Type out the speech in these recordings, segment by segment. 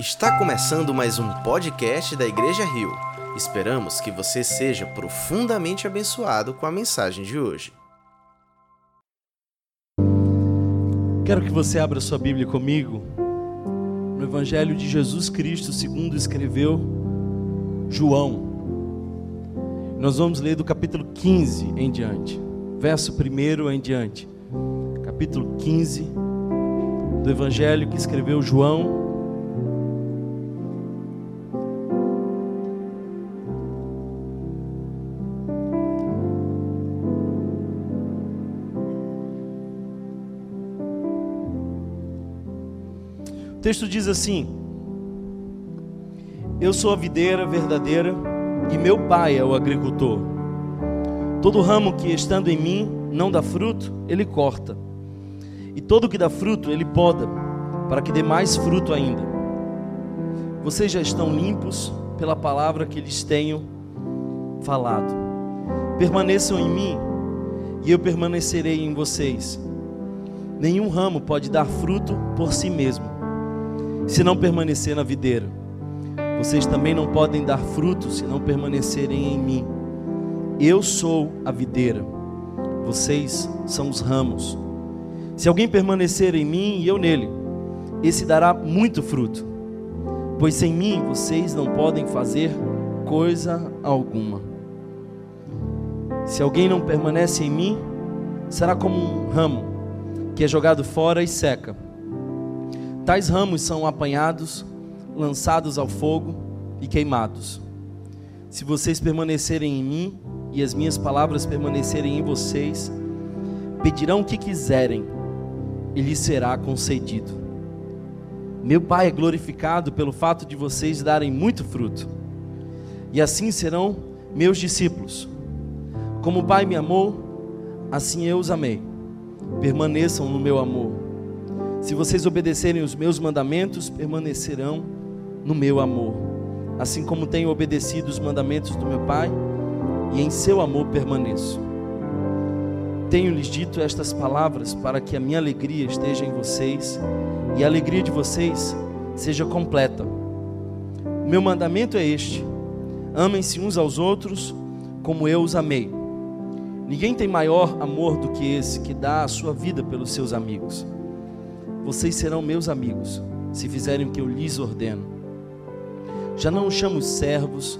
Está começando mais um podcast da Igreja Rio. Esperamos que você seja profundamente abençoado com a mensagem de hoje. Quero que você abra sua Bíblia comigo no Evangelho de Jesus Cristo, segundo escreveu João. Nós vamos ler do capítulo 15 em diante, verso 1 em diante. Capítulo 15 do Evangelho que escreveu João, O texto diz assim: Eu sou a videira verdadeira e meu pai é o agricultor. Todo ramo que estando em mim não dá fruto, ele corta. E todo que dá fruto, ele poda, para que dê mais fruto ainda. Vocês já estão limpos pela palavra que lhes tenho falado. Permaneçam em mim, e eu permanecerei em vocês. Nenhum ramo pode dar fruto por si mesmo se não permanecer na videira. Vocês também não podem dar frutos se não permanecerem em mim. Eu sou a videira, vocês são os ramos. Se alguém permanecer em mim e eu nele, esse dará muito fruto, pois sem mim vocês não podem fazer coisa alguma. Se alguém não permanece em mim, será como um ramo que é jogado fora e seca. Tais ramos são apanhados, lançados ao fogo e queimados. Se vocês permanecerem em mim e as minhas palavras permanecerem em vocês, pedirão o que quiserem e lhes será concedido. Meu Pai é glorificado pelo fato de vocês darem muito fruto, e assim serão meus discípulos. Como o Pai me amou, assim eu os amei. Permaneçam no meu amor. Se vocês obedecerem os meus mandamentos, permanecerão no meu amor, assim como tenho obedecido os mandamentos do meu Pai, e em seu amor permaneço. Tenho-lhes dito estas palavras para que a minha alegria esteja em vocês e a alegria de vocês seja completa. O meu mandamento é este: amem-se uns aos outros como eu os amei. Ninguém tem maior amor do que esse que dá a sua vida pelos seus amigos. Vocês serão meus amigos, se fizerem o que eu lhes ordeno. Já não os chamo servos,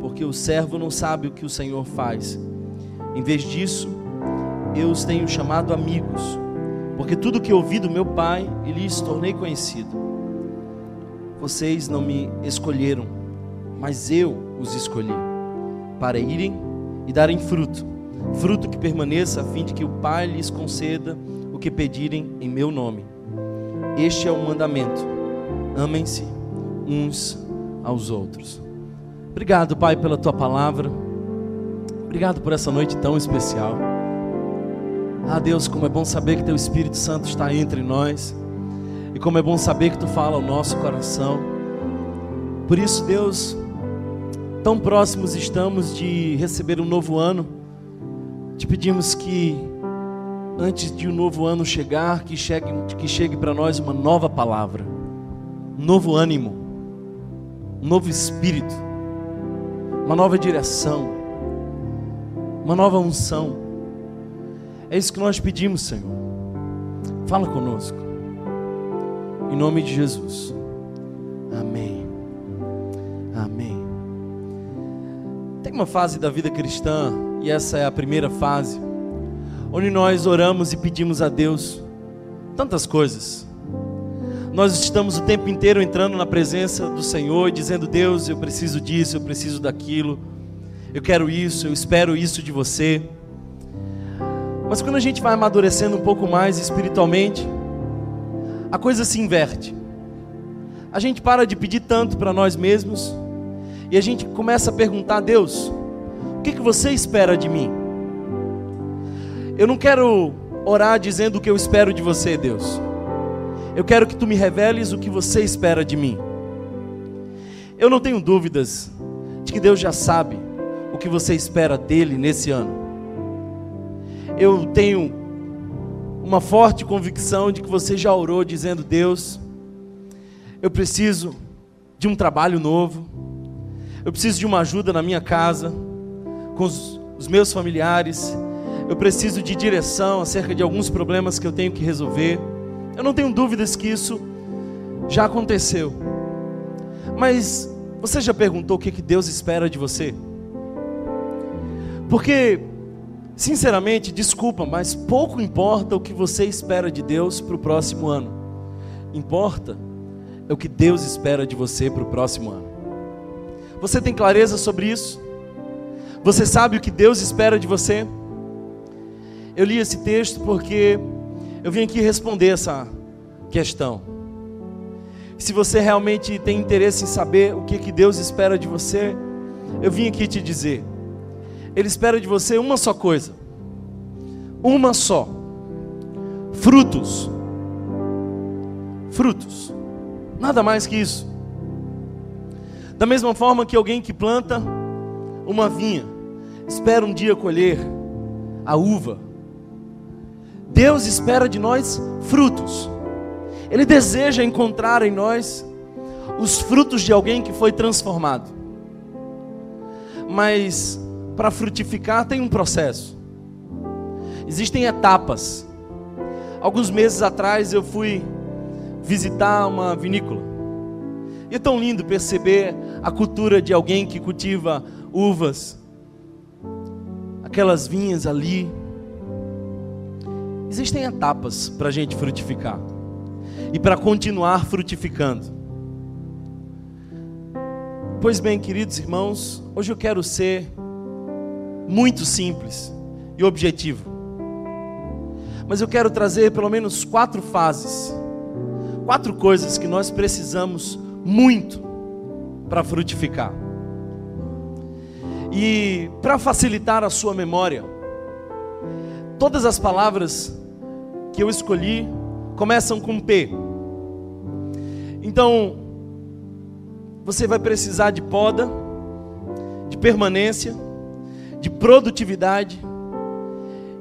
porque o servo não sabe o que o Senhor faz. Em vez disso, eu os tenho chamado amigos, porque tudo que ouvi do meu Pai, lhes tornei conhecido. Vocês não me escolheram, mas eu os escolhi, para irem e darem fruto, fruto que permaneça, a fim de que o Pai lhes conceda o que pedirem em meu nome. Este é o mandamento: amem-se uns aos outros. Obrigado, Pai, pela tua palavra. Obrigado por essa noite tão especial. Ah, Deus, como é bom saber que teu Espírito Santo está entre nós. E como é bom saber que tu fala ao nosso coração. Por isso, Deus, tão próximos estamos de receber um novo ano. Te pedimos que antes de um novo ano chegar, que chegue, que chegue para nós uma nova palavra, um novo ânimo, um novo espírito, uma nova direção, uma nova unção. É isso que nós pedimos, Senhor. Fala conosco. Em nome de Jesus. Amém. Amém. Tem uma fase da vida cristã, e essa é a primeira fase onde nós oramos e pedimos a Deus tantas coisas. Nós estamos o tempo inteiro entrando na presença do Senhor dizendo: Deus, eu preciso disso, eu preciso daquilo, eu quero isso, eu espero isso de você. Mas quando a gente vai amadurecendo um pouco mais espiritualmente, a coisa se inverte. A gente para de pedir tanto para nós mesmos e a gente começa a perguntar Deus: o que, que você espera de mim? Eu não quero orar dizendo o que eu espero de você, Deus. Eu quero que tu me reveles o que você espera de mim. Eu não tenho dúvidas de que Deus já sabe o que você espera dele nesse ano. Eu tenho uma forte convicção de que você já orou dizendo: Deus, eu preciso de um trabalho novo. Eu preciso de uma ajuda na minha casa, com os, os meus familiares. Eu preciso de direção acerca de alguns problemas que eu tenho que resolver. Eu não tenho dúvidas que isso já aconteceu. Mas você já perguntou o que Deus espera de você? Porque, sinceramente, desculpa, mas pouco importa o que você espera de Deus para o próximo ano. Importa é o que Deus espera de você para o próximo ano. Você tem clareza sobre isso? Você sabe o que Deus espera de você? Eu li esse texto porque eu vim aqui responder essa questão. Se você realmente tem interesse em saber o que, que Deus espera de você, eu vim aqui te dizer. Ele espera de você uma só coisa. Uma só. Frutos frutos. Nada mais que isso. Da mesma forma que alguém que planta uma vinha, espera um dia colher a uva. Deus espera de nós frutos. Ele deseja encontrar em nós os frutos de alguém que foi transformado. Mas para frutificar tem um processo. Existem etapas. Alguns meses atrás eu fui visitar uma vinícola. E é tão lindo perceber a cultura de alguém que cultiva uvas, aquelas vinhas ali. Existem etapas para a gente frutificar e para continuar frutificando. Pois bem, queridos irmãos, hoje eu quero ser muito simples e objetivo. Mas eu quero trazer pelo menos quatro fases quatro coisas que nós precisamos muito para frutificar. E para facilitar a sua memória, todas as palavras que eu escolhi começam com P. Então, você vai precisar de poda, de permanência, de produtividade,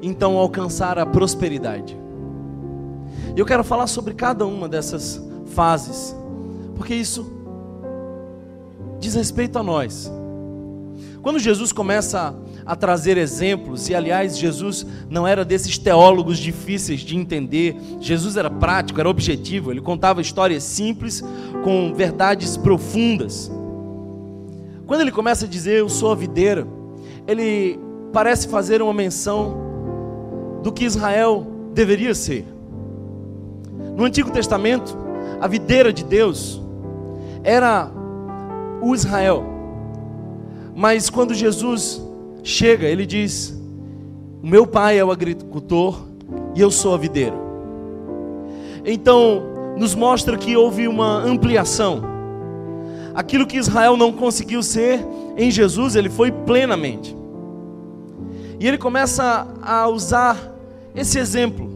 então alcançar a prosperidade. Eu quero falar sobre cada uma dessas fases, porque isso diz respeito a nós. Quando Jesus começa a, trazer exemplos, e aliás, Jesus não era desses teólogos difíceis de entender, Jesus era prático, era objetivo, ele contava histórias simples com verdades profundas. Quando ele começa a dizer eu sou a videira, ele parece fazer uma menção do que Israel deveria ser. No Antigo Testamento, a videira de Deus era o Israel. Mas quando Jesus chega, ele diz: O meu pai é o agricultor e eu sou a videira. Então, nos mostra que houve uma ampliação. Aquilo que Israel não conseguiu ser, em Jesus ele foi plenamente. E ele começa a usar esse exemplo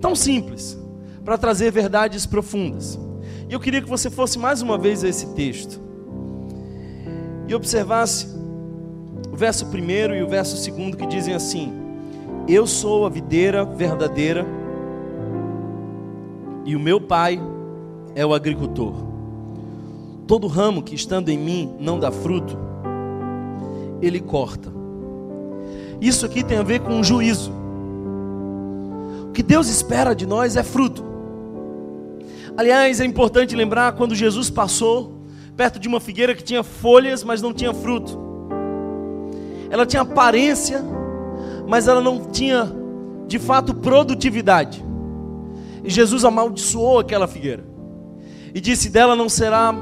tão simples para trazer verdades profundas. E eu queria que você fosse mais uma vez a esse texto e observasse verso primeiro e o verso segundo que dizem assim: Eu sou a videira verdadeira e o meu pai é o agricultor. Todo ramo que estando em mim não dá fruto, ele corta. Isso aqui tem a ver com um juízo. O que Deus espera de nós é fruto. Aliás, é importante lembrar quando Jesus passou perto de uma figueira que tinha folhas, mas não tinha fruto. Ela tinha aparência, mas ela não tinha de fato produtividade. E Jesus amaldiçoou aquela figueira e disse: dela não será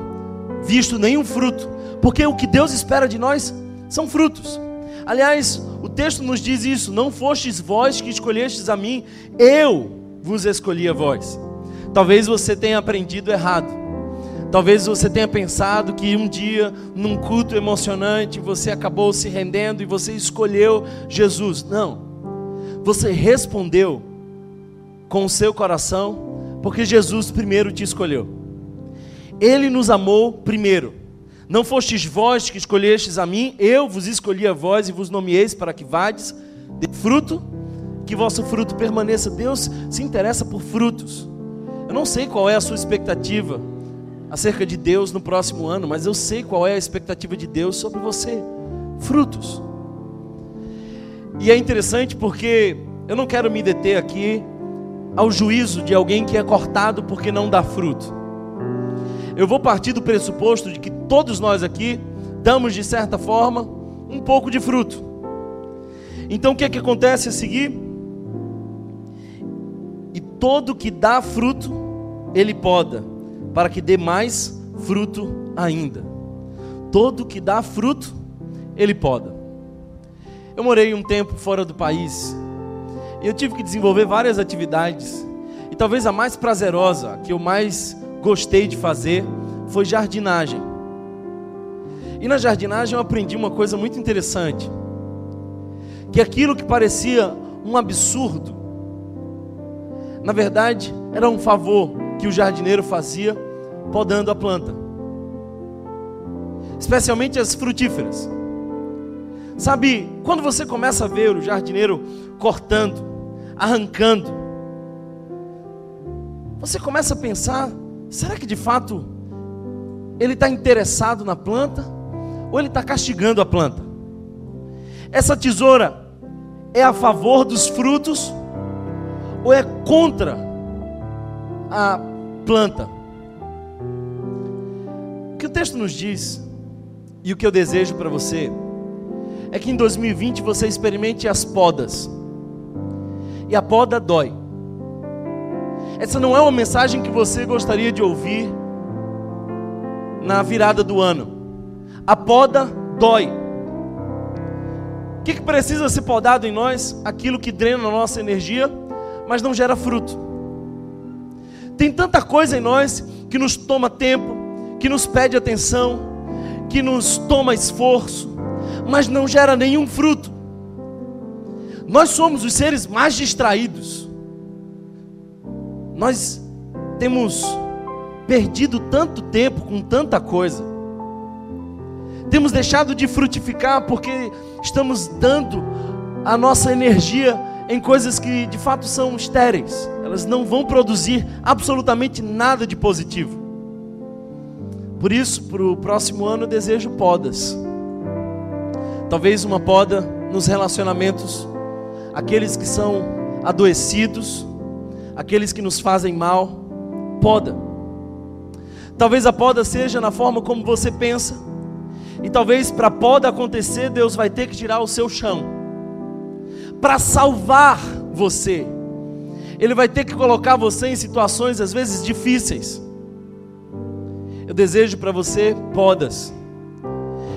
visto nenhum fruto, porque o que Deus espera de nós são frutos. Aliás, o texto nos diz isso: não fostes vós que escolhestes a mim, eu vos escolhi a vós. Talvez você tenha aprendido errado. Talvez você tenha pensado que um dia, num culto emocionante, você acabou se rendendo e você escolheu Jesus. Não. Você respondeu com o seu coração, porque Jesus primeiro te escolheu. Ele nos amou primeiro. Não fostes vós que escolhestes a mim, eu vos escolhi a vós e vos nomeeis para que vades de fruto, que vosso fruto permaneça. Deus se interessa por frutos. Eu não sei qual é a sua expectativa acerca de Deus no próximo ano, mas eu sei qual é a expectativa de Deus sobre você: frutos. E é interessante porque eu não quero me deter aqui ao juízo de alguém que é cortado porque não dá fruto. Eu vou partir do pressuposto de que todos nós aqui damos, de certa forma, um pouco de fruto. Então o que é que acontece a seguir? E todo que dá fruto, ele poda, para que dê mais fruto ainda. Todo que dá fruto, ele poda. Eu morei um tempo fora do país e eu tive que desenvolver várias atividades. E talvez a mais prazerosa, que eu mais gostei de fazer, foi jardinagem. E na jardinagem eu aprendi uma coisa muito interessante: que aquilo que parecia um absurdo, na verdade, era um favor que o jardineiro fazia podando a planta, especialmente as frutíferas. Sabe, quando você começa a ver o jardineiro cortando, arrancando, você começa a pensar: será que de fato ele está interessado na planta ou ele está castigando a planta? Essa tesoura é a favor dos frutos ou é contra a planta? O que o texto nos diz e o que eu desejo para você é que em 2020 você experimente as podas. E a poda dói. Essa não é uma mensagem que você gostaria de ouvir na virada do ano. A poda dói. O que, que precisa ser podado em nós? Aquilo que drena a nossa energia, mas não gera fruto. Tem tanta coisa em nós que nos toma tempo, que nos pede atenção, que nos toma esforço, mas não gera nenhum fruto. Nós somos os seres mais distraídos. Nós temos perdido tanto tempo com tanta coisa. Temos deixado de frutificar porque estamos dando a nossa energia em coisas que de fato são estéreis. Elas não vão produzir absolutamente nada de positivo. Por isso, para o próximo ano, eu desejo podas. Talvez uma poda nos relacionamentos, aqueles que são adoecidos, aqueles que nos fazem mal, poda. Talvez a poda seja na forma como você pensa, e talvez para a poda acontecer, Deus vai ter que tirar o seu chão, para salvar você. Ele vai ter que colocar você em situações às vezes difíceis. Eu desejo para você podas.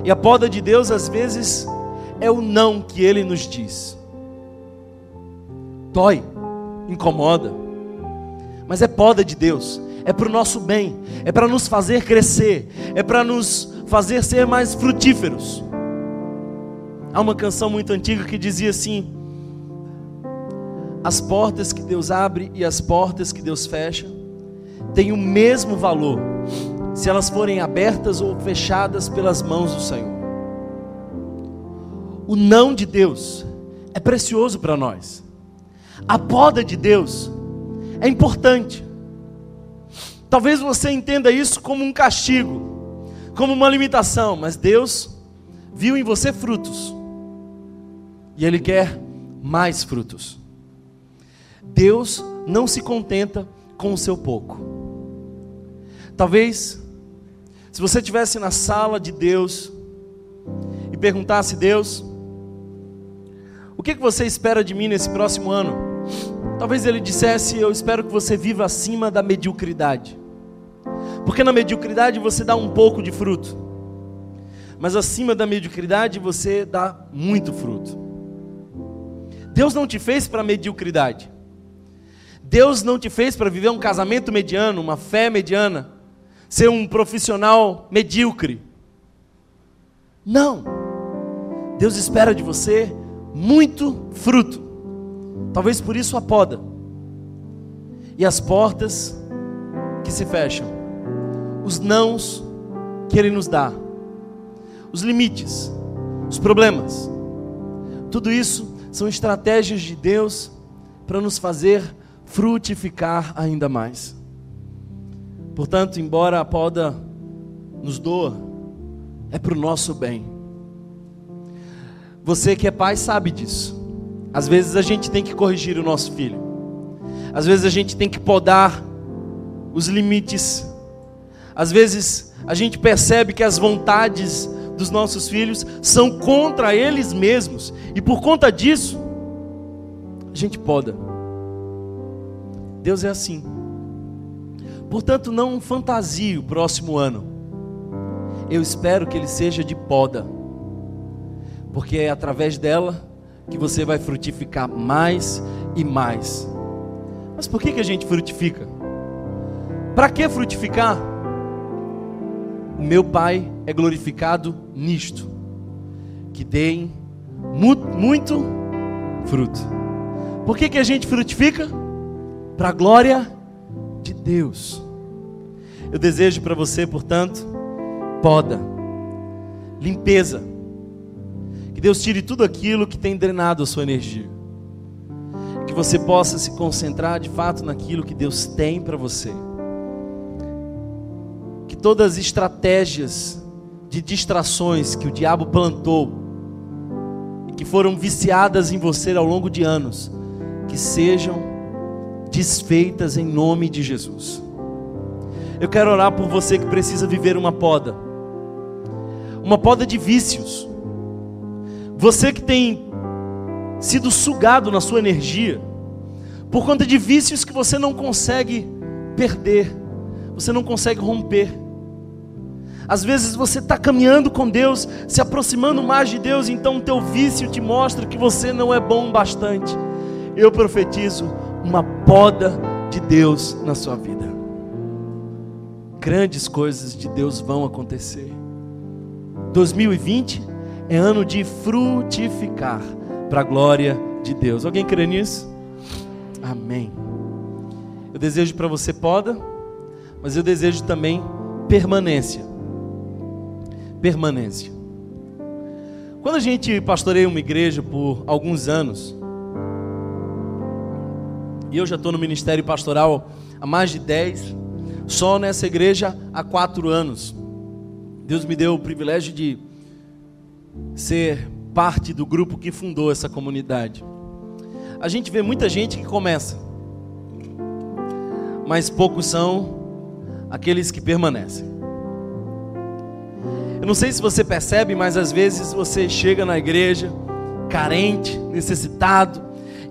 E a poda de Deus às vezes é o não que ele nos diz. Dói, incomoda, mas é poda de Deus, é para o nosso bem, é para nos fazer crescer, é para nos fazer ser mais frutíferos. Há uma canção muito antiga que dizia assim: As portas que Deus abre e as portas que Deus fecha têm o mesmo valor se elas forem abertas ou fechadas pelas mãos do Senhor. O não de Deus é precioso para nós. A poda de Deus é importante. Talvez você entenda isso como um castigo, como uma limitação, mas Deus viu em você frutos. E Ele quer mais frutos. Deus não se contenta com o seu pouco. Talvez se você estivesse na sala de Deus e perguntasse, Deus, o que, você espera de mim nesse próximo ano? Talvez ele dissesse, eu espero que você viva acima da mediocridade. Porque na mediocridade você dá um pouco de fruto. Mas acima da mediocridade você dá muito fruto. Deus não te fez para mediocridade. Deus não te fez para viver um casamento mediano, uma fé mediana ser um profissional medíocre. Não. Deus espera de você muito fruto. Talvez por isso a poda. E as portas que se fecham. Os nãos que Ele nos dá. Os limites. Os problemas. Tudo isso são estratégias de Deus para nos fazer frutificar ainda mais. Portanto, embora a poda nos doa, é para o nosso bem. Você que é pai sabe disso. Às vezes a gente tem que corrigir o nosso filho. Às vezes a gente tem que podar os limites. Às vezes a gente percebe que as vontades dos nossos filhos são contra eles mesmos. E por conta disso, a gente poda. Deus é assim. Portanto, não fantasie o próximo ano. Eu espero que ele seja de poda. Porque é através dela que você vai frutificar mais e mais. Mas por que, que a gente frutifica? Para que frutificar? O meu Pai é glorificado nisto, que deem muito, muito fruto. Por que, que a gente frutifica? Para a glória de Deus. Eu desejo para você, portanto, poda, limpeza. Que Deus tire tudo aquilo que tem drenado a sua energia. Que você possa se concentrar de fato naquilo que Deus tem para você. Que todas as estratégias de distrações que o diabo plantou e que foram viciadas em você ao longo de anos, que sejam desfeitas em nome de Jesus. Eu quero orar por você que precisa viver uma poda, uma poda de vícios. Você que tem sido sugado na sua energia, por conta de vícios que você não consegue perder, você não consegue romper. Às vezes você está caminhando com Deus, se aproximando mais de Deus, então o teu vício te mostra que você não é bom bastante. Eu profetizo uma poda de Deus na sua vida. Grandes coisas de Deus vão acontecer. 2020 é ano de frutificar para a glória de Deus. Alguém crê nisso? Amém. Eu desejo para você poda, mas eu desejo também permanência. Permanência. Quando a gente pastoreia uma igreja por alguns anos, e eu já estou no ministério pastoral há mais de 10, só nessa igreja há quatro anos. Deus me deu o privilégio de ser parte do grupo que fundou essa comunidade. A gente vê muita gente que começa, mas poucos são aqueles que permanecem. Eu não sei se você percebe, mas às vezes você chega na igreja carente, necessitado,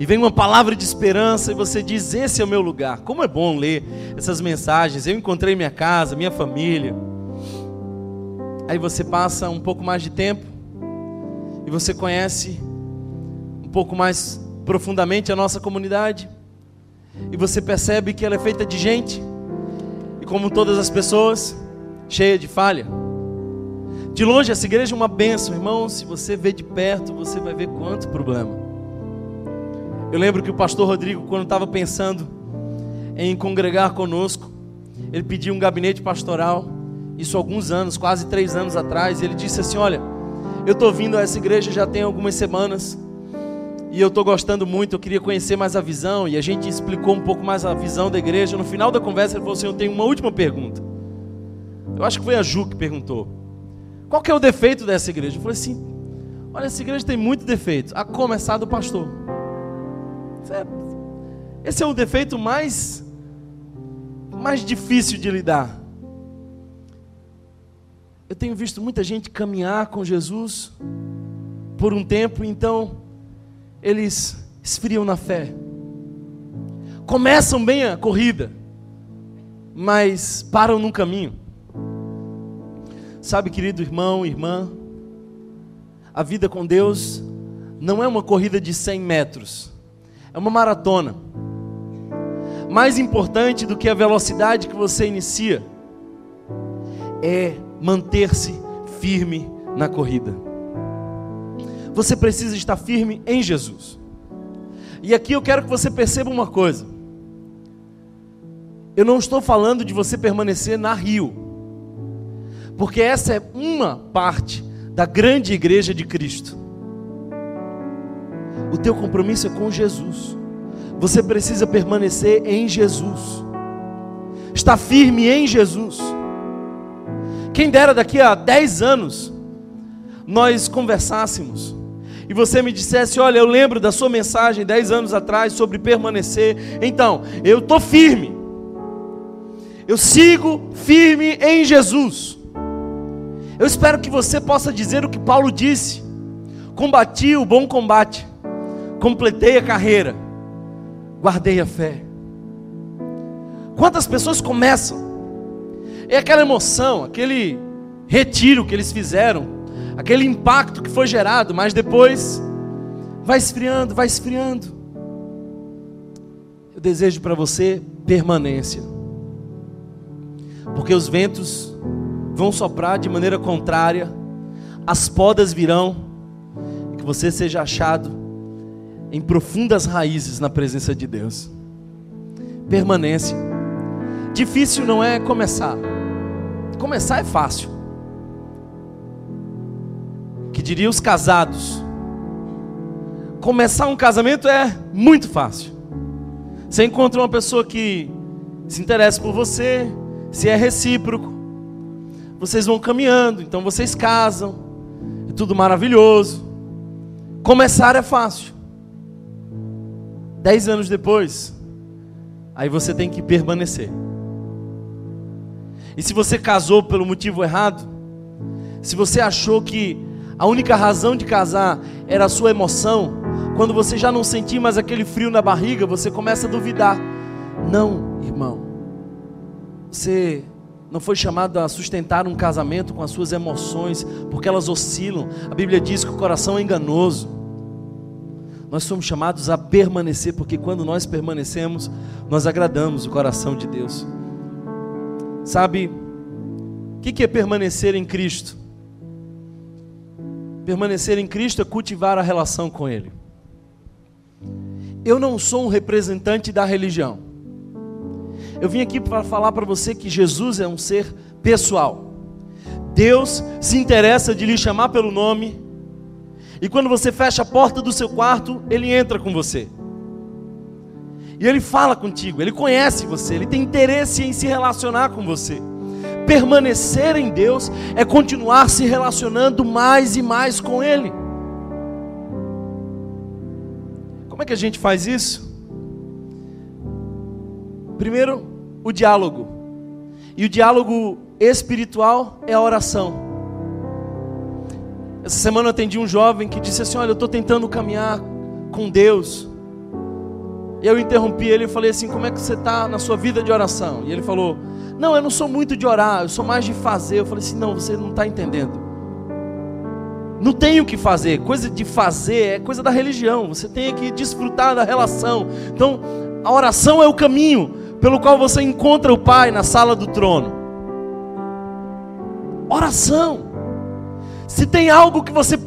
e vem uma palavra de esperança e você diz: Esse é o meu lugar. Como é bom ler essas mensagens. Eu encontrei minha casa, minha família. Aí você passa um pouco mais de tempo e você conhece um pouco mais profundamente a nossa comunidade. E você percebe que ela é feita de gente, e como todas as pessoas, cheia de falha. De longe, essa igreja é uma bênção, irmão. Se você vê de perto, você vai ver quanto problema. Eu lembro que o pastor Rodrigo, quando estava pensando em congregar conosco, ele pediu um gabinete pastoral, isso alguns anos, quase três anos atrás, ele disse assim: Olha, eu estou vindo a essa igreja já tem algumas semanas, e eu estou gostando muito, eu queria conhecer mais a visão, e a gente explicou um pouco mais a visão da igreja. No final da conversa, ele falou assim: Eu tenho uma última pergunta. Eu acho que foi a Ju que perguntou: Qual que é o defeito dessa igreja? Eu falei assim: Olha, essa igreja tem muito defeito, a começar do pastor. Esse é o defeito mais, mais difícil de lidar. Eu tenho visto muita gente caminhar com Jesus por um tempo, então eles esfriam na fé. Começam bem a corrida, mas param no caminho. Sabe, querido irmão, irmã, a vida com Deus não é uma corrida de 100 metros é uma maratona. Mais importante do que a velocidade que você inicia é manter-se firme na corrida. Você precisa estar firme em Jesus. E aqui eu quero que você perceba uma coisa. Eu não estou falando de você permanecer na Rio, porque essa é uma parte da grande igreja de Cristo. O teu compromisso é com Jesus. Você precisa permanecer em Jesus. está firme em Jesus. Quem dera daqui a 10 anos nós conversássemos e você me dissesse: Olha, eu lembro da sua mensagem 10 anos atrás sobre permanecer. Então, eu estou firme, eu sigo firme em Jesus. Eu espero que você possa dizer o que Paulo disse: Combati o bom combate, completei a carreira, guardei a fé. Quantas pessoas começam? É aquela emoção, aquele retiro que eles fizeram, aquele impacto que foi gerado, mas depois vai esfriando, vai esfriando. Eu desejo para você permanência, porque os ventos vão soprar de maneira contrária, as podas virão, que você seja achado em profundas raízes na presença de Deus. Permanência. Difícil não é começar. Começar é fácil. Que diria os casados. Começar um casamento é muito fácil. Você encontra uma pessoa que se interessa por você, se é recíproco. Vocês vão caminhando, então vocês casam. É tudo maravilhoso. Começar é fácil. Dez anos depois, aí você tem que permanecer. E se você casou pelo motivo errado, se você achou que a única razão de casar era a sua emoção, quando você já não sentir mais aquele frio na barriga, você começa a duvidar. Não, irmão. Você não foi chamado a sustentar um casamento com as suas emoções, porque elas oscilam. A Bíblia diz que o coração é enganoso. Nós somos chamados a permanecer, porque quando nós permanecemos, nós agradamos o coração de Deus. Sabe, o que é permanecer em Cristo? Permanecer em Cristo é cultivar a relação com Ele. Eu não sou um representante da religião. Eu vim aqui para falar para você que Jesus é um ser pessoal. Deus se interessa de lhe chamar pelo nome. E quando você fecha a porta do seu quarto, Ele entra com você. E ele fala contigo, ele conhece você, ele tem interesse em se relacionar com você. Permanecer em Deus é continuar se relacionando mais e mais com Ele. Como é que a gente faz isso? Primeiro, o diálogo. E o diálogo espiritual é a oração. Essa semana eu atendi um jovem que disse assim: Olha, eu estou tentando caminhar com Deus. E eu interrompi ele e falei assim: Como é que você está na sua vida de oração? E ele falou: Não, eu não sou muito de orar, eu sou mais de fazer. Eu falei assim: Não, você não está entendendo. Não tem o que fazer, coisa de fazer é coisa da religião. Você tem que desfrutar da relação. Então, a oração é o caminho pelo qual você encontra o Pai na sala do trono. Oração. Se tem algo que você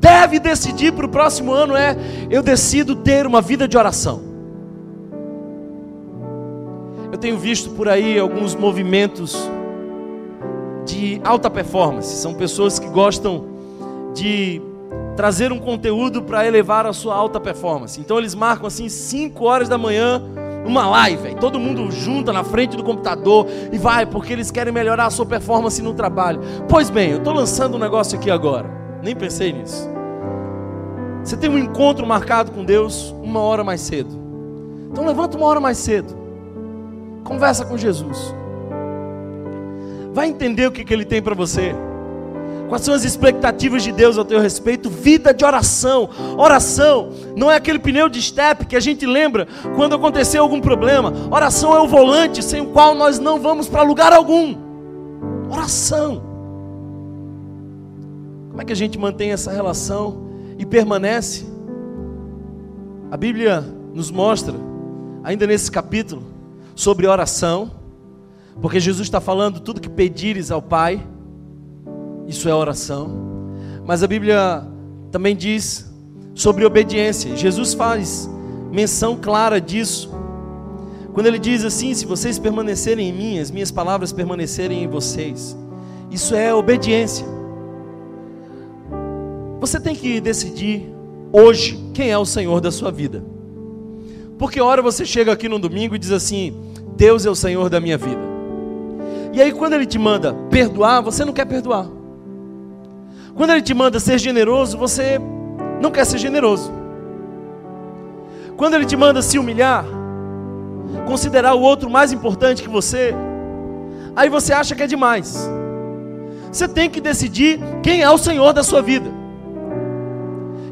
deve decidir para o próximo ano é: eu decido ter uma vida de oração. Eu tenho visto por aí alguns movimentos de alta performance. São pessoas que gostam de trazer um conteúdo para elevar a sua alta performance. Então eles marcam assim 5 horas da manhã uma live, todo mundo junta na frente do computador e vai porque eles querem melhorar a sua performance no trabalho. Pois bem, eu estou lançando um negócio aqui agora. Nem pensei nisso. Você tem um encontro marcado com Deus uma hora mais cedo. Então levanta uma hora mais cedo. Conversa com Jesus. Vai entender o que, que Ele tem para você. Quais são as expectativas de Deus ao teu respeito? Vida de oração. Oração não é aquele pneu de step que a gente lembra quando aconteceu algum problema. Oração é o volante sem o qual nós não vamos para lugar algum. Oração. Como é que a gente mantém essa relação e permanece? A Bíblia nos mostra, ainda nesse capítulo, sobre oração, porque Jesus está falando tudo que pedires ao Pai, isso é oração. Mas a Bíblia também diz sobre obediência. Jesus faz menção clara disso. Quando ele diz assim: Se vocês permanecerem em mim, as minhas palavras permanecerem em vocês. Isso é obediência. Você tem que decidir hoje quem é o Senhor da sua vida. Porque hora você chega aqui no domingo e diz assim: Deus é o Senhor da minha vida. E aí, quando Ele te manda perdoar, você não quer perdoar. Quando Ele te manda ser generoso, você não quer ser generoso. Quando Ele te manda se humilhar, considerar o outro mais importante que você, aí você acha que é demais. Você tem que decidir quem é o Senhor da sua vida.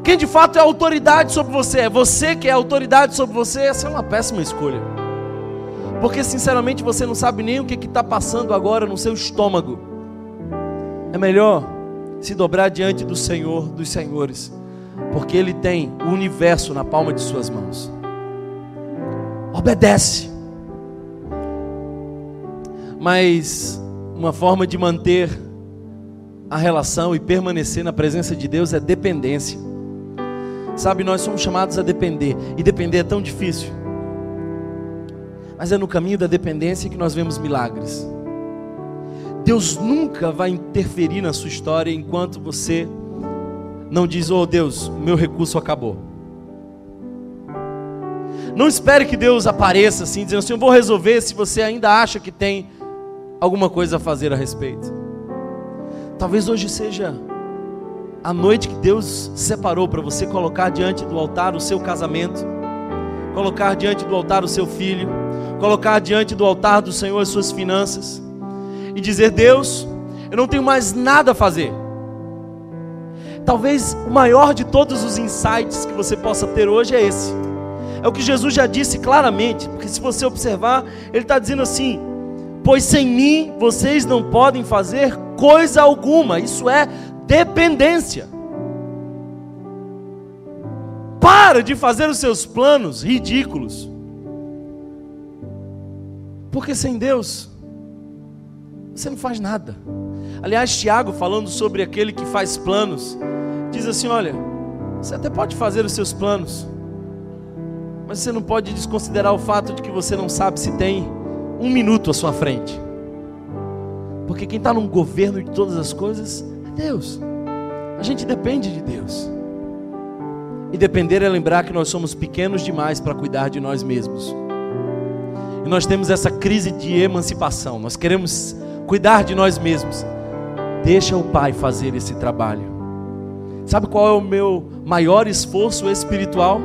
Quem de fato é a autoridade sobre você? É você que é a autoridade sobre você? Essa é uma péssima escolha. Porque sinceramente você não sabe nem o que está passando agora no seu estômago. É melhor se dobrar diante do Senhor dos Senhores, porque Ele tem o universo na palma de Suas mãos. Obedece. Mas uma forma de manter a relação e permanecer na presença de Deus é dependência. Sabe, nós somos chamados a depender, e depender é tão difícil. Mas é no caminho da dependência que nós vemos milagres. Deus nunca vai interferir na sua história enquanto você não diz: Oh Deus, meu recurso acabou. Não espere que Deus apareça assim, dizendo assim: Eu vou resolver se você ainda acha que tem alguma coisa a fazer a respeito. Talvez hoje seja a noite que Deus separou para você colocar diante do altar o seu casamento, colocar diante do altar o seu filho, colocar diante do altar do Senhor as suas finanças e dizer: Deus, eu não tenho mais nada a fazer. Talvez o maior de todos os insights que você possa ter hoje é esse. É o que Jesus já disse claramente, porque se você observar, Ele está dizendo assim: Pois sem mim vocês não podem fazer coisa alguma. Isso é dependência. Para de fazer os seus planos ridículos. Porque sem Deus, você não faz nada. Aliás, Tiago, falando sobre aquele que faz planos, diz assim: olha, você até pode fazer os seus planos, mas você não pode desconsiderar o fato de que você não sabe se tem um minuto à sua frente. Porque quem está no governo de todas as coisas Deus. A gente depende de Deus. E depender é lembrar que nós somos pequenos demais para cuidar de nós mesmos. E nós temos essa crise de emancipação. Nós queremos cuidar de nós mesmos. Deixa o Pai fazer esse trabalho. Sabe qual é o meu maior esforço espiritual?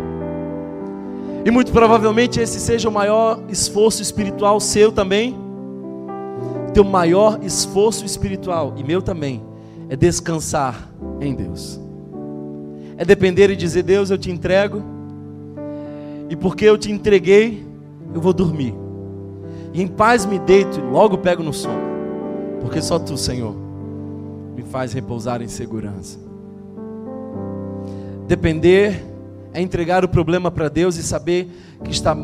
E muito provavelmente esse seja o maior esforço espiritual seu também. Teu maior esforço espiritual e meu também é descansar em Deus. É depender e dizer: Deus, eu te entrego, e porque eu te entreguei, eu vou dormir. E em paz me deito e logo pego no sono, porque só tu, Senhor, me faz repousar em segurança. Depender é entregar o problema para Deus e saber que está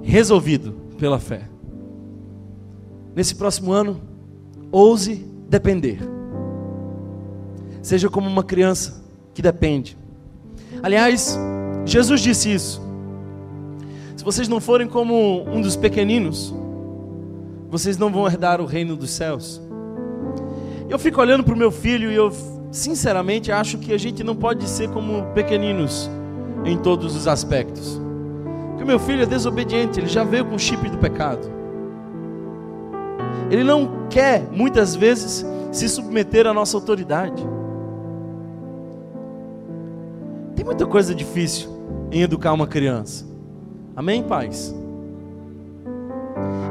resolvido pela fé. Nesse próximo ano, ouse depender. Seja como uma criança que depende. Aliás, Jesus disse isso. Se vocês não forem como um dos pequeninos, vocês não vão herdar o reino dos céus. Eu fico olhando para o meu filho e eu, sinceramente, acho que a gente não pode ser como pequeninos em todos os aspectos. Porque meu filho é desobediente, ele já veio com o chip do pecado. Ele não quer, muitas vezes, se submeter à nossa autoridade. Tem muita coisa difícil em educar uma criança. Amém, pais?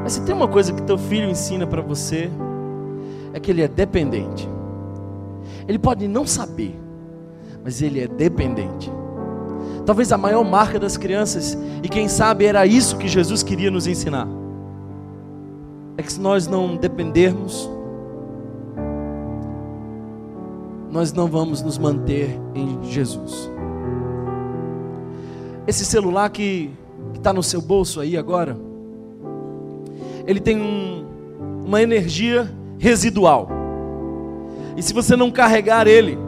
Mas se tem uma coisa que teu filho ensina para você, é que ele é dependente. Ele pode não saber, mas ele é dependente. Talvez a maior marca das crianças, e quem sabe era isso que Jesus queria nos ensinar, é que se nós não dependermos, nós não vamos nos manter em Jesus. Esse celular que está no seu bolso aí agora, ele tem um, uma energia residual. E se você não carregar ele,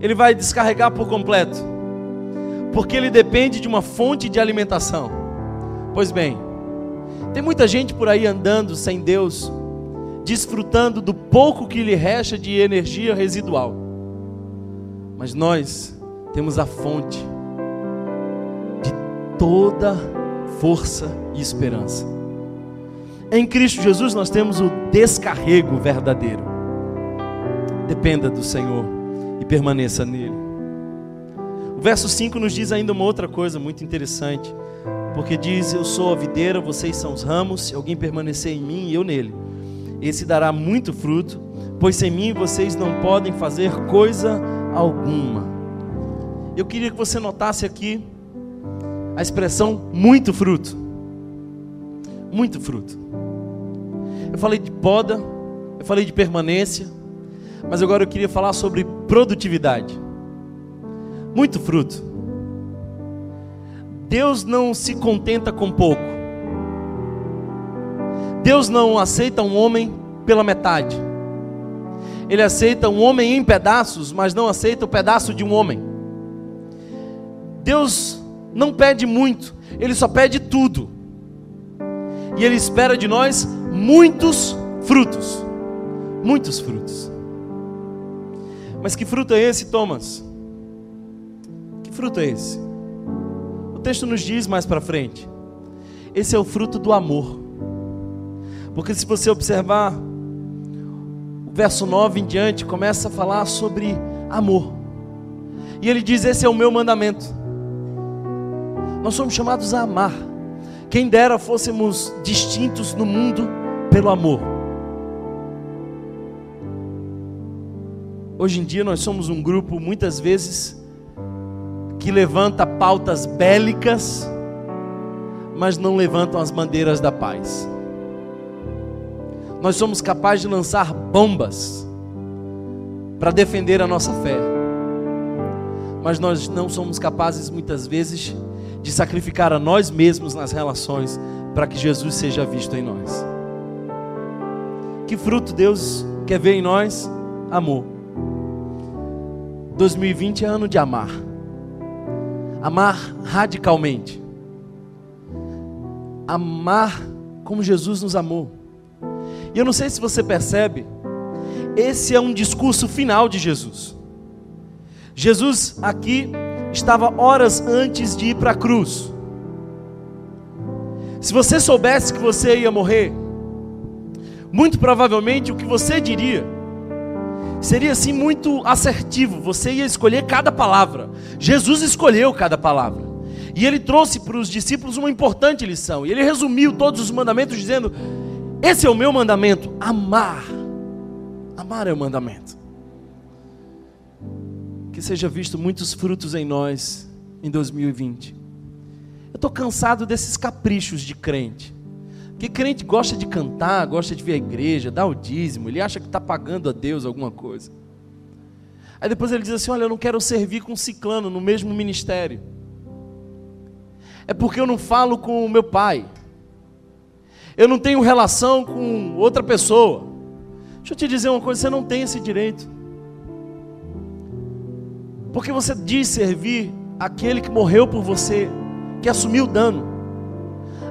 ele vai descarregar por completo. Porque ele depende de uma fonte de alimentação. Pois bem, tem muita gente por aí andando sem Deus, desfrutando do pouco que lhe resta de energia residual. Mas nós temos a fonte toda força e esperança. Em Cristo Jesus nós temos o descarrego verdadeiro. Dependa do Senhor e permaneça nele. O verso 5 nos diz ainda uma outra coisa muito interessante, porque diz: Eu sou a videira, vocês são os ramos, se alguém permanecer em mim e eu nele, esse dará muito fruto, pois sem mim vocês não podem fazer coisa alguma. Eu queria que você notasse aqui a expressão muito fruto. Muito fruto. Eu falei de poda, eu falei de permanência, mas agora eu queria falar sobre produtividade. Muito fruto. Deus não se contenta com pouco. Deus não aceita um homem pela metade. Ele aceita um homem em pedaços, mas não aceita o pedaço de um homem. Deus não pede muito, ele só pede tudo. E ele espera de nós muitos frutos. Muitos frutos. Mas que fruto é esse, Thomas? Que fruto é esse? O texto nos diz mais para frente. Esse é o fruto do amor. Porque se você observar, o verso 9 em diante começa a falar sobre amor. E ele diz: Esse é o meu mandamento. Nós somos chamados a amar. Quem dera fôssemos distintos no mundo pelo amor. Hoje em dia nós somos um grupo muitas vezes que levanta pautas bélicas, mas não levantam as bandeiras da paz. Nós somos capazes de lançar bombas para defender a nossa fé, mas nós não somos capazes muitas vezes de sacrificar a nós mesmos nas relações para que Jesus seja visto em nós. Que fruto Deus quer ver em nós? Amor. 2020 é ano de amar. Amar radicalmente. Amar como Jesus nos amou. E eu não sei se você percebe, esse é um discurso final de Jesus. Jesus aqui estava horas antes de ir para a cruz. Se você soubesse que você ia morrer, muito provavelmente o que você diria seria assim muito assertivo. Você ia escolher cada palavra. Jesus escolheu cada palavra. E ele trouxe para os discípulos uma importante lição. E ele resumiu todos os mandamentos dizendo: Esse é o meu mandamento, amar. Amar é o mandamento. Que seja visto muitos frutos em nós em 2020. Eu estou cansado desses caprichos de crente. Porque crente gosta de cantar, gosta de ver a igreja, dá o dízimo, ele acha que está pagando a Deus alguma coisa. Aí depois ele diz assim: Olha, eu não quero servir com ciclano no mesmo ministério. É porque eu não falo com o meu pai. Eu não tenho relação com outra pessoa. Deixa eu te dizer uma coisa: você não tem esse direito. Porque você diz servir aquele que morreu por você, que assumiu o dano,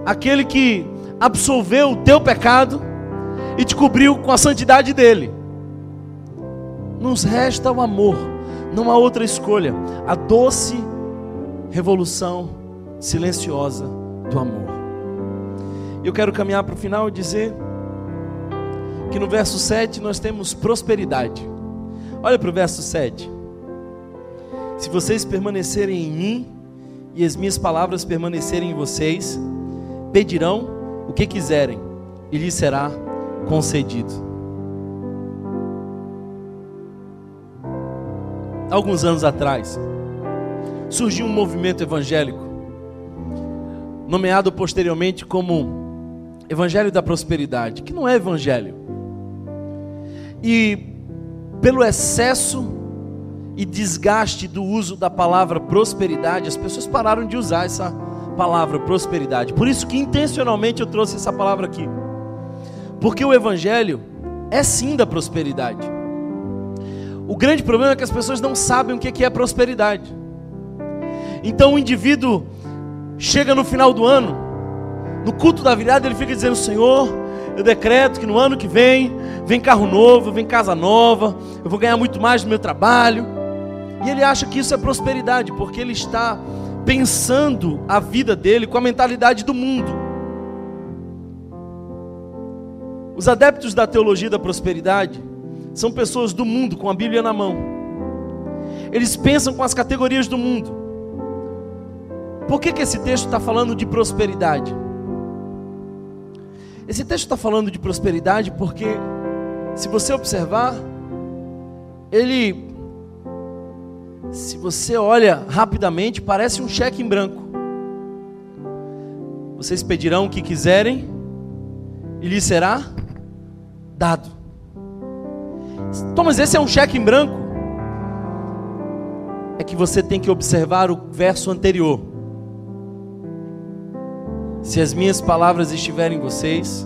aquele que absolveu o teu pecado e te cobriu com a santidade dele. Nos resta o amor, não há outra escolha. A doce revolução silenciosa do amor. Eu quero caminhar para o final e dizer que no verso 7 nós temos prosperidade. Olha para o verso 7. Se vocês permanecerem em mim e as minhas palavras permanecerem em vocês, pedirão o que quiserem e lhes será concedido. Alguns anos atrás, surgiu um movimento evangélico, nomeado posteriormente como Evangelho da Prosperidade, que não é evangelho. E pelo excesso e desgaste do uso da palavra prosperidade, as pessoas pararam de usar essa palavra prosperidade. Por isso que intencionalmente eu trouxe essa palavra aqui. Porque o evangelho é sim da prosperidade. O grande problema é que as pessoas não sabem o que é prosperidade. Então o indivíduo chega no final do ano, no culto da virada, ele fica dizendo: Senhor, eu decreto que no ano que vem, vem carro novo, vem casa nova, eu vou ganhar muito mais no meu trabalho. E ele acha que isso é prosperidade, porque ele está pensando a vida dele com a mentalidade do mundo. Os adeptos da teologia da prosperidade são pessoas do mundo com a Bíblia na mão. Eles pensam com as categorias do mundo. Por que, que esse texto está falando de prosperidade? Esse texto está falando de prosperidade porque, se você observar, ele, se você olha rapidamente, parece um cheque em branco. Vocês pedirão o que quiserem e lhes será dado. Thomas, esse é um cheque em branco? É que você tem que observar o verso anterior. Se as minhas palavras estiverem em vocês,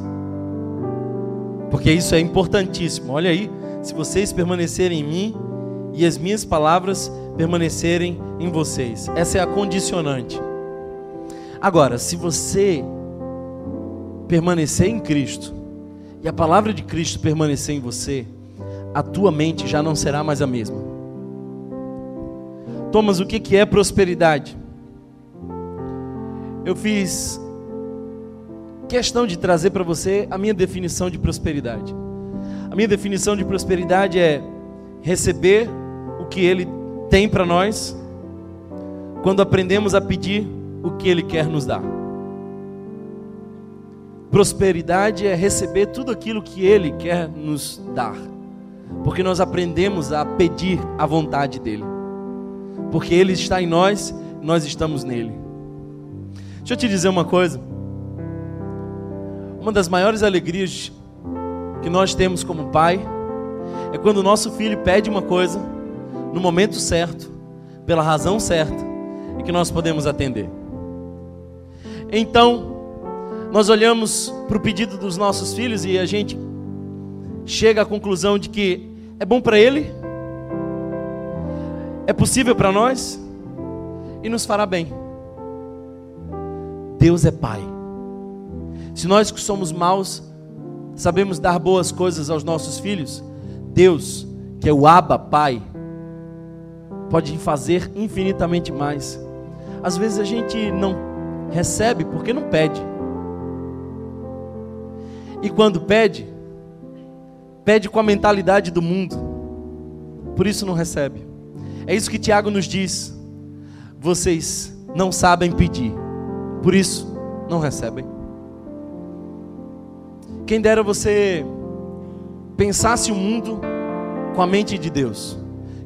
porque isso é importantíssimo. Olha aí, se vocês permanecerem em mim e as minhas palavras permanecerem em vocês. Essa é a condicionante. Agora, se você permanecer em Cristo e a palavra de Cristo permanecer em você, a tua mente já não será mais a mesma. Thomas, o que é prosperidade? Eu fiz questão de trazer para você a minha definição de prosperidade. A minha definição de prosperidade é receber o que Ele tem para nós, quando aprendemos a pedir o que Ele quer nos dar. Prosperidade é receber tudo aquilo que Ele quer nos dar, porque nós aprendemos a pedir a vontade dEle, porque Ele está em nós, nós estamos nele. Deixa eu te dizer uma coisa. Uma das maiores alegrias que nós temos como pai é quando o nosso filho pede uma coisa no momento certo, pela razão certa, e que nós podemos atender. Então, nós olhamos para o pedido dos nossos filhos e a gente chega à conclusão de que é bom para ele, é possível para nós e nos fará bem. Deus é Pai. Se nós que somos maus sabemos dar boas coisas aos nossos filhos, Deus, que é o Abba Pai, pode fazer infinitamente mais. Às vezes a gente não recebe porque não pede. E quando pede, pede com a mentalidade do mundo. Por isso não recebe. É isso que Tiago nos diz. Vocês não sabem pedir. Por isso não recebem. Quem dera você pensasse o mundo com a mente de Deus.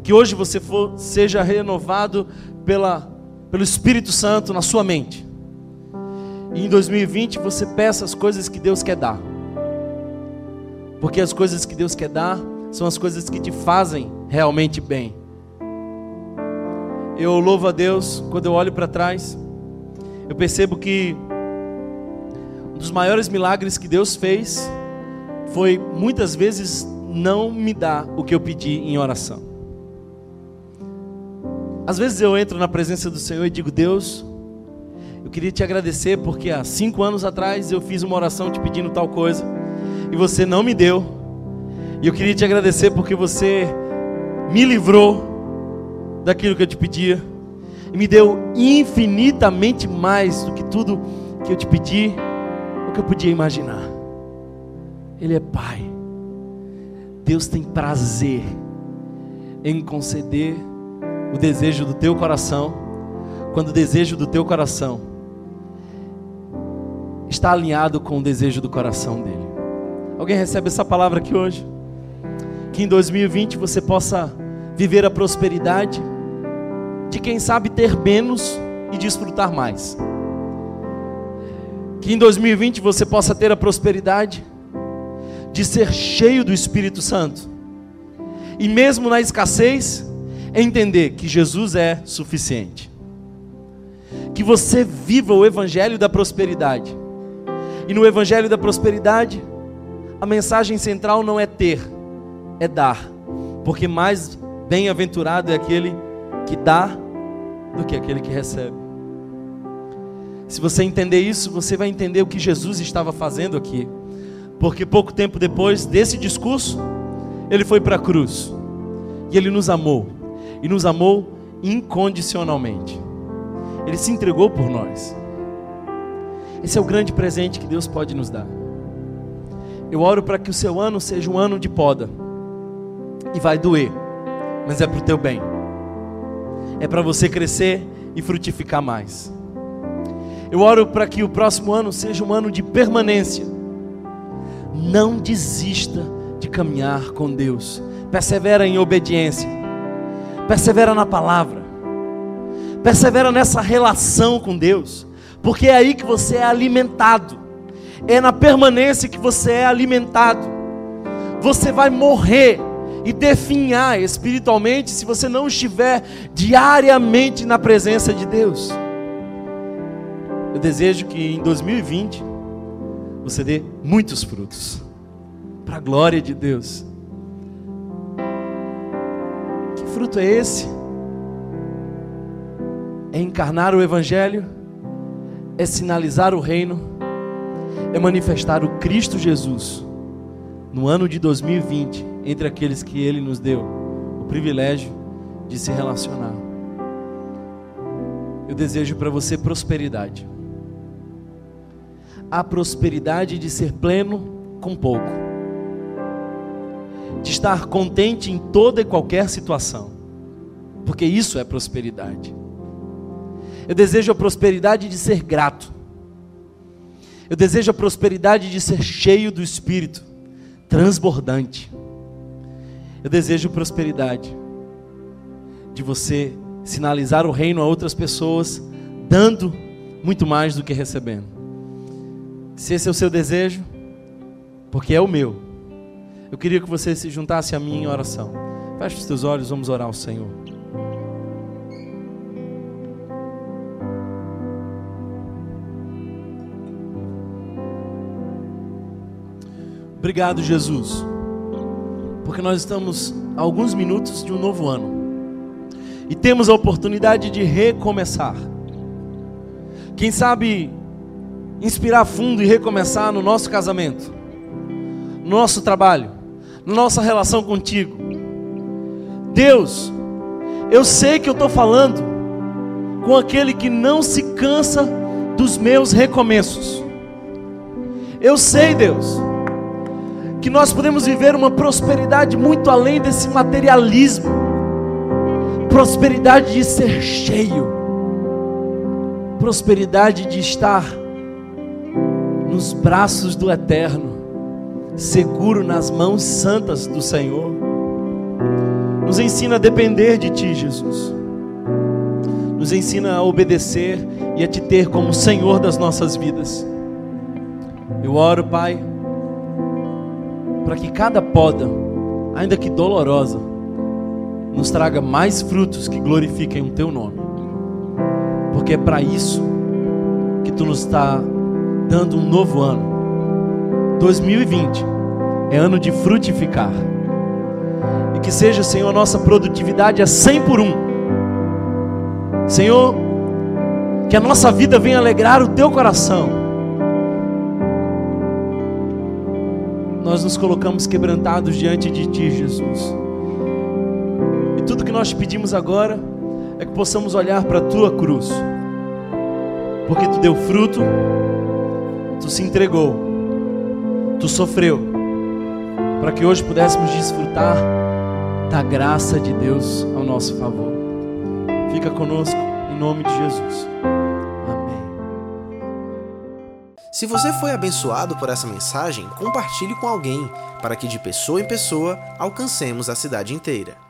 Que hoje você for, seja renovado pela, pelo Espírito Santo na sua mente. E em 2020 você peça as coisas que Deus quer dar. Porque as coisas que Deus quer dar são as coisas que te fazem realmente bem. Eu louvo a Deus quando eu olho para trás, eu percebo que um dos maiores milagres que Deus fez foi muitas vezes não me dar o que eu pedi em oração. Às vezes eu entro na presença do Senhor e digo: Deus, eu queria te agradecer porque há cinco anos atrás eu fiz uma oração te pedindo tal coisa e você não me deu. E eu queria te agradecer porque você me livrou daquilo que eu te pedia e me deu infinitamente mais do que tudo que eu te pedi que eu podia imaginar. Ele é Pai. Deus tem prazer em conceder o desejo do teu coração, quando o desejo do teu coração está alinhado com o desejo do coração dele. Alguém recebe essa palavra aqui hoje? Que em 2020 você possa viver a prosperidade de quem sabe ter menos e desfrutar mais. Que em 2020 você possa ter a prosperidade de ser cheio do Espírito Santo. E mesmo na escassez, entender que Jesus é suficiente. Que você viva o evangelho da prosperidade. E no evangelho da prosperidade, a mensagem central não é ter, é dar. Porque mais bem-aventurado é aquele que dá do que aquele que recebe. Se você entender isso, você vai entender o que Jesus estava fazendo aqui. Porque pouco tempo depois desse discurso, ele foi para a cruz. E ele nos amou. E nos amou incondicionalmente. Ele se entregou por nós. Esse é o grande presente que Deus pode nos dar. Eu oro para que o seu ano seja um ano de poda. E vai doer, mas é para o teu bem. É para você crescer e frutificar mais. Eu oro para que o próximo ano seja um ano de permanência. Não desista de caminhar com Deus. Persevera em obediência. Persevera na palavra. Persevera nessa relação com Deus, porque é aí que você é alimentado. É na permanência que você é alimentado. Você vai morrer e definhar espiritualmente se você não estiver diariamente na presença de Deus. Eu desejo que em 2020 você dê muitos frutos para a glória de Deus. Fruto é esse? É encarnar o Evangelho, é sinalizar o reino, é manifestar o Cristo Jesus no ano de 2020 entre aqueles que Ele nos deu o privilégio de se relacionar. Eu desejo para você prosperidade a prosperidade de ser pleno com pouco, de estar contente em toda e qualquer situação, porque isso é prosperidade. Eu desejo a prosperidade de ser grato, eu desejo a prosperidade de ser cheio do Espírito, transbordante. Eu desejo prosperidade de você sinalizar o reino a outras pessoas, dando muito mais do que recebendo. Se esse é o seu desejo, porque é o meu, eu queria que você se juntasse a mim em oração. Feche os teus olhos, vamos orar ao Senhor. Obrigado, Jesus, porque nós estamos a alguns minutos de um novo ano e temos a oportunidade de recomeçar. Quem sabe inspirar fundo e recomeçar no nosso casamento, no nosso trabalho, nossa relação contigo. Deus, eu sei que eu estou falando com aquele que não se cansa dos meus recomeços. Eu sei, Deus, que nós podemos viver uma prosperidade muito além desse materialismo prosperidade de ser cheio, prosperidade de estar nos braços do Eterno, seguro nas mãos santas do Senhor. Nos ensina a depender de Ti, Jesus. Nos ensina a obedecer e a Te ter como Senhor das nossas vidas. Eu oro, Pai, para que cada poda, ainda que dolorosa, nos traga mais frutos que glorifiquem o Teu nome. Porque é para isso que Tu nos está dando um novo ano. 2020 é ano de frutificar. E que seja, Senhor, nossa produtividade a 100 por 1. Senhor, que a nossa vida venha alegrar o teu coração. Nós nos colocamos quebrantados diante de ti, Jesus. E tudo que nós pedimos agora é que possamos olhar para a tua cruz. Porque tu deu fruto tu se entregou, tu sofreu, para que hoje pudéssemos desfrutar da graça de Deus ao nosso favor. Fica conosco, em nome de Jesus. Amém. Se você foi abençoado por essa mensagem, compartilhe com alguém, para que de pessoa em pessoa alcancemos a cidade inteira.